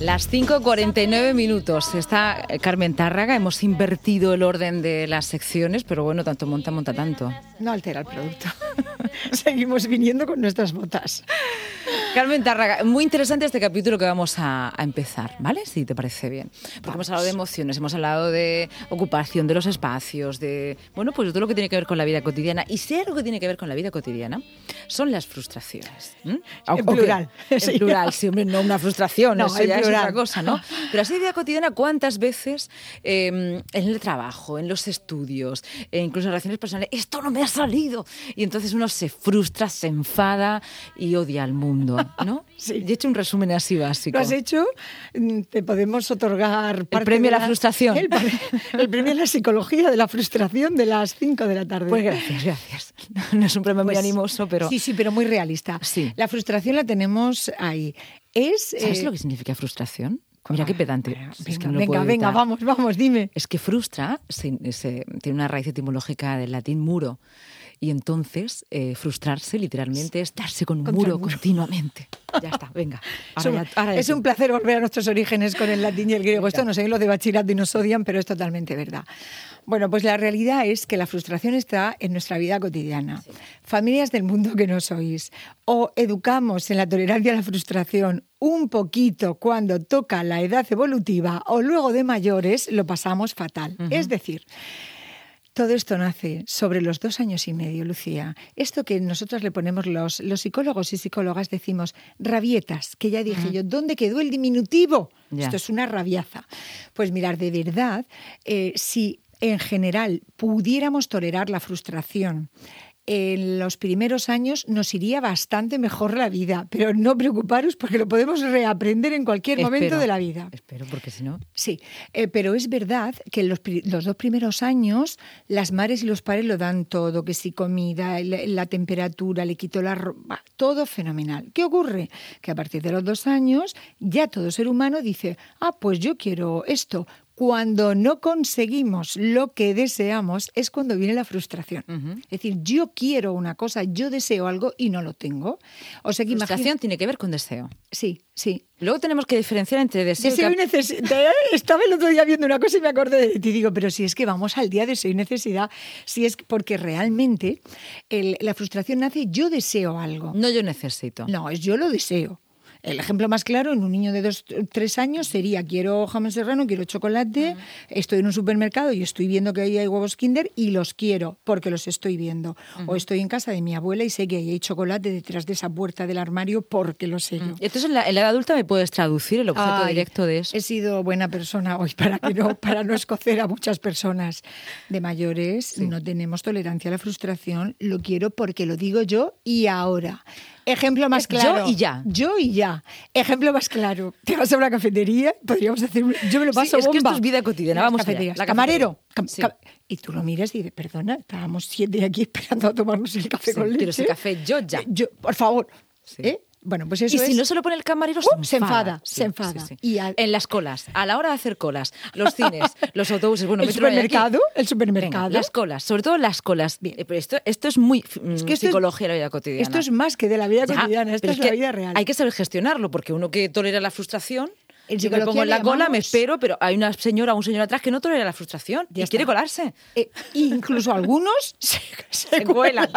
Las 5.49 minutos. Está Carmen Tárraga. Hemos invertido el orden de las secciones, pero bueno, tanto monta, monta tanto. No altera el producto. Seguimos viniendo con nuestras botas. Carmen Tárraga, muy interesante este capítulo que vamos a, a empezar, ¿vale? Si te parece bien. Porque hemos hablado de emociones, hemos hablado de ocupación de los espacios, de, bueno, pues todo lo que tiene que ver con la vida cotidiana. Y si algo que tiene que ver con la vida cotidiana, son las frustraciones. En plural. En Sí. plural, sí, hombre, no una frustración, No, eso ya es otra cosa, ¿no? Pero así de vida cotidiana, ¿cuántas veces eh, en el trabajo, en los estudios, e incluso en relaciones personales, esto no me ha salido? Y entonces uno se frustra, se enfada y odia al mundo, ¿no? Sí. He hecho un resumen así básico. ¿Lo has hecho? Mm, Te podemos otorgar parte premio de a la frustración. El, pre- el premio a la psicología de la frustración de las 5 de la tarde. Pues gracias, gracias. No es un premio muy Pues, animoso, pero... Sí, sí, pero muy realista. Sí. La frustración la tenemos ahí. Es. ¿Sabes eh, lo que significa frustración? Mira qué pedante. Venga, Es que no venga, puedo venga, vamos, vamos, dime. Es que frustra se- se- tiene una raíz etimológica del latín muro. Y entonces, eh, frustrarse literalmente es darse con un muro, muro. continuamente. Ya está, venga. Es Ahora ya- ahora ya es sí. un placer volver a nuestros orígenes con el latín y el griego. Esto no sé, lo de bachillerato y nos odian, pero es totalmente verdad. Bueno, pues la realidad es que la frustración está en nuestra vida cotidiana. Familias del mundo que no sois, o educamos en la tolerancia a la frustración un poquito cuando toca la edad evolutiva, o luego de mayores lo pasamos fatal. Es decir, todo esto nace sobre los dos años y medio, Lucía. Esto que nosotros le ponemos los, los psicólogos y psicólogas decimos rabietas, que ya dije yo, ¿dónde quedó el diminutivo? Esto es una rabiaza. Pues mirar, de verdad, eh, si en general pudiéramos tolerar la frustración, en los primeros años nos iría bastante mejor la vida, pero no preocuparos porque lo podemos reaprender en cualquier momento de la vida. Espero, porque si no... Sí, eh, pero es verdad que en los, los dos primeros años las madres y los padres lo dan todo, que si comida, la, la temperatura, le quito la ropa, todo fenomenal. ¿Qué ocurre? Que a partir de los dos años ya todo ser humano dice, ah, pues yo quiero esto. Cuando no conseguimos lo que deseamos es cuando viene la frustración. Es decir, yo quiero una cosa, yo deseo algo y no lo tengo. O sea que Frustración imagina- tiene que ver con deseo. Sí, sí. Luego tenemos que diferenciar entre deseo, Deseo y necesidad. Estaba el otro día viendo una cosa y me acordé de ti. Digo, pero si es que vamos al día de deseo y necesidad, si es que- porque realmente el- la frustración nace yo deseo algo. No yo necesito. No, es yo lo deseo. El ejemplo más claro en un niño de dos, tres años sería quiero jamón serrano, quiero chocolate, estoy en un supermercado y estoy viendo que ahí hay huevos Kinder y los quiero porque los estoy viendo. O estoy en casa de mi abuela y sé que ahí hay chocolate detrás de esa puerta del armario porque lo sé yo. Entonces en la, en la edad adulta me puedes traducir el objeto Ay, directo de eso. He sido buena persona hoy para que no, para no escocer a muchas personas de mayores. No tenemos tolerancia a la frustración. Lo quiero porque lo digo yo y ahora. Ejemplo más Es yo claro. y ya. Yo y ya. Ejemplo más claro. Te vas a una cafetería, podríamos hacer. un- Yo me lo Sí, paso es que esto bomba. es vida cotidiana, vamos allá. La Camarero. cafetería. cam- Sí. cam- Y tú lo miras y dices, perdona, estábamos siete aquí esperando a tomarnos el café Sí, con leche. quiero ese café yo ya. Yo, por favor. Sí. ¿Eh? Bueno, pues eso y si no se lo pone el camarero, Uh, se se enfada. enfada, se enfada. Y En las colas, a la hora de hacer colas, los cines, los autobuses, bueno, el supermercado, el Venga, supermercado. las colas, sobre todo las colas. Bien. Eh, pero esto, esto es muy mm, Es que esto es- psicología de la vida cotidiana. Esto es más que de la vida Ya, cotidiana, esto es, la vida real. Hay que saber gestionarlo, porque uno que tolera la frustración, En yo me pongo en la cola, me espero, pero hay una señora o un señor atrás que no tolera la frustración Ya y quiere colarse. Eh, incluso algunos se, cuelan.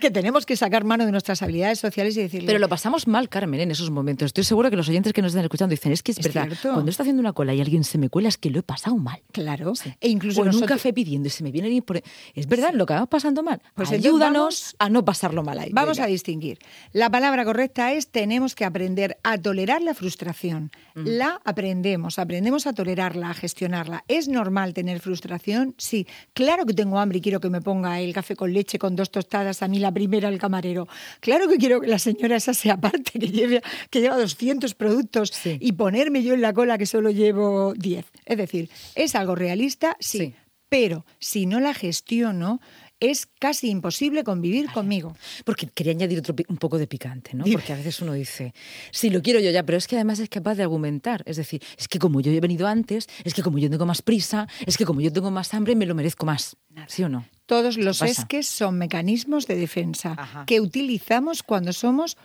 Que tenemos que sacar mano de nuestras habilidades sociales y decirle. Pero lo pasamos mal, Carmen, en esos momentos. Estoy segura que los oyentes que nos están escuchando dicen, es que es, Es verdad, cierto. cuando está haciendo una cola y alguien se me cuela, es que lo he pasado mal. Claro. E incluso o en un café pidiendo y se me viene alguien por... Es verdad, lo que vamos pasando mal. Pues Ayúdanos vamos- a no pasarlo mal ahí. Vamos Venga. a distinguir. La palabra correcta es tenemos que aprender a tolerar la frustración. La aprendemos, aprendemos a tolerarla, a gestionarla. ¿Es normal tener frustración? Sí. Claro que tengo hambre y quiero que me ponga el café con leche con dos tostadas, a mí la primera el camarero. Claro que quiero que la señora esa se aparte, que, lleve, que lleva 200 productos Sí. y ponerme yo en la cola que solo llevo 10. Es decir, ¿es algo realista? Sí. Sí. Pero si no la gestiono, es casi imposible convivir conmigo. Porque quería añadir otro un poco de picante, ¿no? Dime. Porque a veces uno dice, sí, lo quiero yo ya, pero es que además es capaz de argumentar. Es decir, es que como yo he venido antes, es que como yo tengo más prisa, es que como yo tengo más hambre, me lo merezco más. ¿Sí o no? Todos los esques son mecanismos de defensa Ajá. que utilizamos cuando somos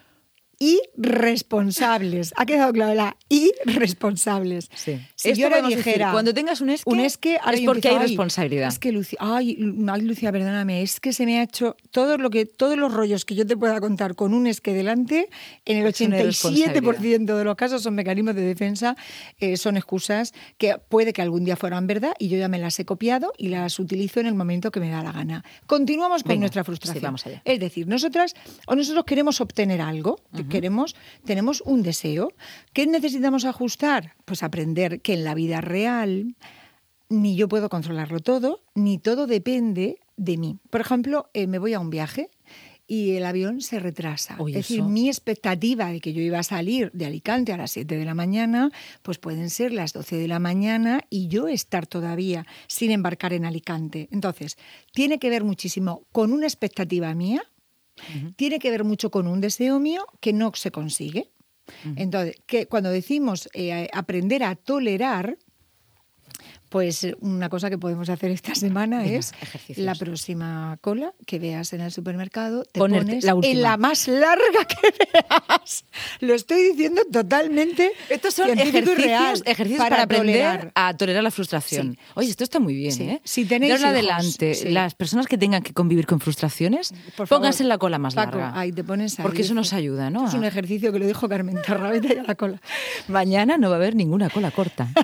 irresponsables. Ha quedado claro la irresponsables. Sí. Si Esto yo decir, dijera cuando tengas un esque, un esque ahora es porque hay empiezo, "Ay, responsabilidad. Es que Lucia, ay, ay, Lucia, perdóname, es que se me ha hecho todo lo que todos los rollos que yo te pueda contar con un esque delante, en el Es una 87% de los casos son mecanismos de defensa, eh, son excusas que puede que algún día fueran verdad y yo ya me las he copiado y las utilizo en el momento que me da la gana. Continuamos con Venga, nuestra sí, frustración. vamos allá. Es decir, nosotras o nosotros queremos obtener algo, que queremos, tenemos un deseo. ¿Qué necesitamos ajustar? Pues aprender que en la vida real ni yo puedo controlarlo todo, ni todo depende de mí. Por ejemplo, eh, me voy a un viaje y el avión se retrasa. Es decir, eso. mi expectativa de que yo iba a salir de Alicante a las 7 de la mañana, pues pueden ser las 12 de la mañana y yo estar todavía sin embarcar en Alicante. Entonces, tiene que ver muchísimo con una expectativa mía, tiene que ver mucho con un deseo mío que no se consigue. Entonces, que cuando decimos eh, aprender a tolerar, pues eh, una cosa que podemos hacer esta semana Venga, es ejercicios. la próxima cola que veas en el supermercado, te Ponerte pones la última. en la más larga que veas. Lo estoy diciendo totalmente Estos son ejercicios, real, ejercicios para, aprender tolerar. a tolerar la frustración. Sí. Oye, esto está muy bien, Sí. ¿eh? Si tenéis hijos, adelante, sí. las personas que tengan que convivir con frustraciones, Por favor, pónganse en la cola más Paco, larga. ahí te pones ahí, Porque eso nos ayuda, ¿no? Es un ejercicio que lo dijo Carmen Tarrabeta y a la cola. Mañana no va a haber ninguna cola corta.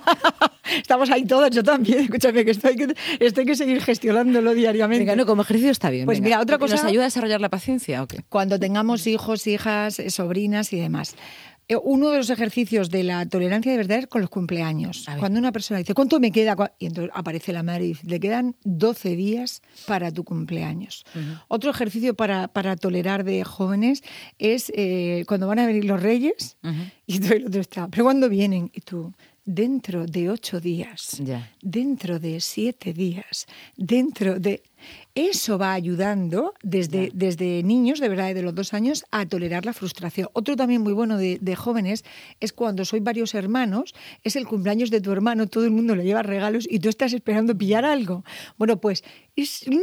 Estamos ahí todos, yo también, escúchame, que estoy que, esto hay que seguir gestionándolo diariamente. Venga, no, como ejercicio está bien. Pues venga. mira, otra cosa- ¿Nos ayuda a desarrollar la paciencia o qué? cuando tengamos hijos, hijas, eh, sobrinas y demás. Eh, Uno de los ejercicios de la tolerancia de verdad es con los cumpleaños. Cuando una persona dice, ¿cuánto me queda? Y entonces aparece la madre y dice, le quedan 12 días para tu cumpleaños. Otro ejercicio para, para tolerar de jóvenes es eh, cuando van a venir los reyes y tú el otro está, ¿pero cuándo vienen? Y tú, dentro de ocho días, dentro de siete días, dentro de... Eso va ayudando desde, desde niños, de verdad, de los dos años, a tolerar la frustración. Otro también muy bueno de, de jóvenes es cuando sois varios hermanos, es el cumpleaños de tu hermano, todo el mundo le lleva regalos y tú estás esperando pillar algo. Bueno, pues es- ¡no!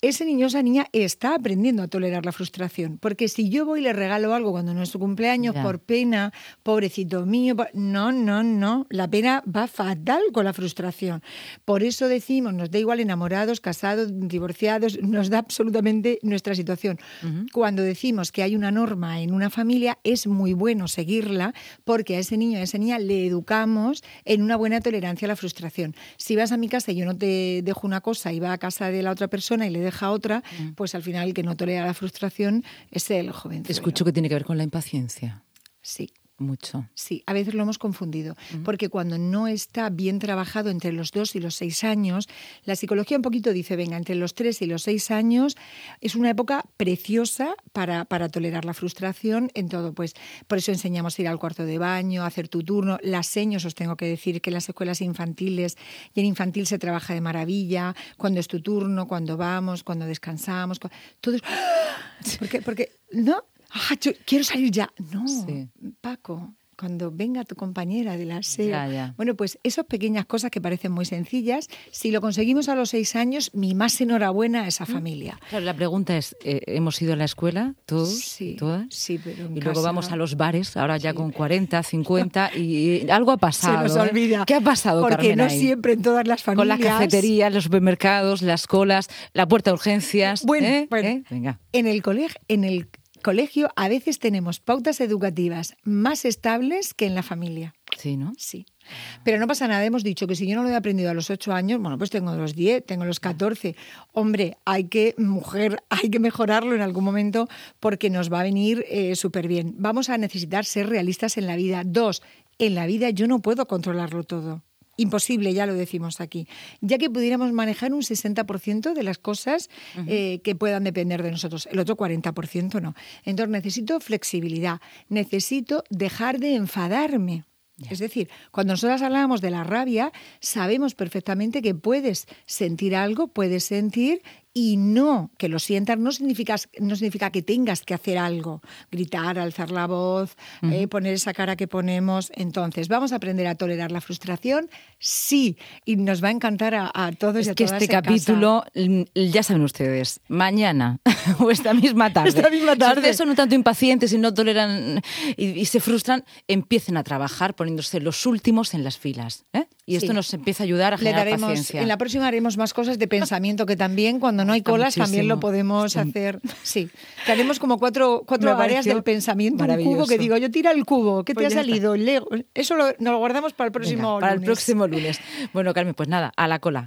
ese niño o esa niña está aprendiendo a tolerar la frustración. Porque si yo voy y le regalo algo cuando no es su cumpleaños, Ya. por pena, pobrecito mío, po- no, no, no, la pena va fatal con la frustración. Por eso decimos, nos da igual enamorados, casados, divorciados, nos da absolutamente nuestra situación. Cuando decimos que hay una norma en una familia, es muy bueno seguirla porque a ese niño y a esa niña le educamos en una buena tolerancia a la frustración. Si vas a mi casa y yo no te dejo una cosa y va a casa de la otra persona y le deja otra, pues al final el que no tolera la frustración es el joven. Escucho que tiene que ver con la impaciencia. Sí. Mucho. Sí, a veces lo hemos confundido, porque cuando no está bien trabajado entre los dos y los seis años, la psicología un poquito dice, venga, entre los tres y los seis años es una época preciosa para, para tolerar la frustración en todo. Pues por eso enseñamos a ir al cuarto de baño, a hacer tu turno. Las señas, os tengo que decir que en las escuelas infantiles y en infantil se trabaja de maravilla, cuando es tu turno, cuando vamos, cuando descansamos, cu- todo es... Porque, porque, ¿no? Ah, yo quiero salir ya. No, Sí. Paco, cuando venga tu compañera de la ya. Bueno, pues esas pequeñas cosas que parecen muy sencillas, si lo conseguimos a los seis años, mi más enhorabuena a esa familia. Claro, la pregunta es, eh, ¿hemos ido a la escuela todos? Sí, ¿Todas? sí, pero en Y luego casa- vamos a los bares, ahora ya con 40, 50, y algo ha Se pasado. nos ¿eh? olvida. ¿Qué ha pasado, Porque Carmen, no ahí? siempre en todas las Con familias. la cafetería, los supermercados, las colas, la puerta de urgencias. Bueno, ¿eh? bueno. ¿eh? Venga. En el colegio, en el colegio a veces tenemos pautas educativas más estables que en la familia. Sí, ¿no? Sí. Pero no pasa nada, hemos dicho que si yo no lo he aprendido a los 8 años, bueno, pues tengo los 10, tengo los 14. Hombre, hay que, mujer, hay que mejorarlo en algún momento porque nos va a venir súper bien. Vamos a necesitar ser realistas en la vida. Dos, en la vida yo no puedo controlarlo todo. Imposible, ya lo decimos aquí. Ya que pudiéramos manejar un 60% de las cosas eh, que puedan depender de nosotros, el otro 40% no. Entonces necesito flexibilidad, necesito dejar de enfadarme. Es decir, cuando nosotras hablábamos de la rabia, sabemos perfectamente que puedes sentir algo, puedes sentir y no que lo sientas no significa, no significa que tengas que hacer algo, gritar, alzar la voz, eh, poner esa cara que ponemos. Entonces, vamos a aprender a tolerar la frustración, sí, y nos va a encantar a, todos es y a que este capítulo, mm, ya saben ustedes, mañana o esta misma tarde. esta misma tarde. Si ustedes son un tanto impacientes y no toleran y, se frustran, empiecen a trabajar poniéndose los últimos en las filas. ¿eh? Y esto nos empieza a ayudar a generar paciencia. En la próxima haremos más cosas de pensamiento que también cuando no hay colas también lo podemos hacer. Sí, que haremos como cuatro, cuatro áreas del pensamiento. Un cubo que digo, yo tira el cubo, ¿qué te pues ha salido? Lego. Eso lo, nos lo guardamos para el próximo Para el próximo lunes. Bueno, Carmen, pues nada, a la cola.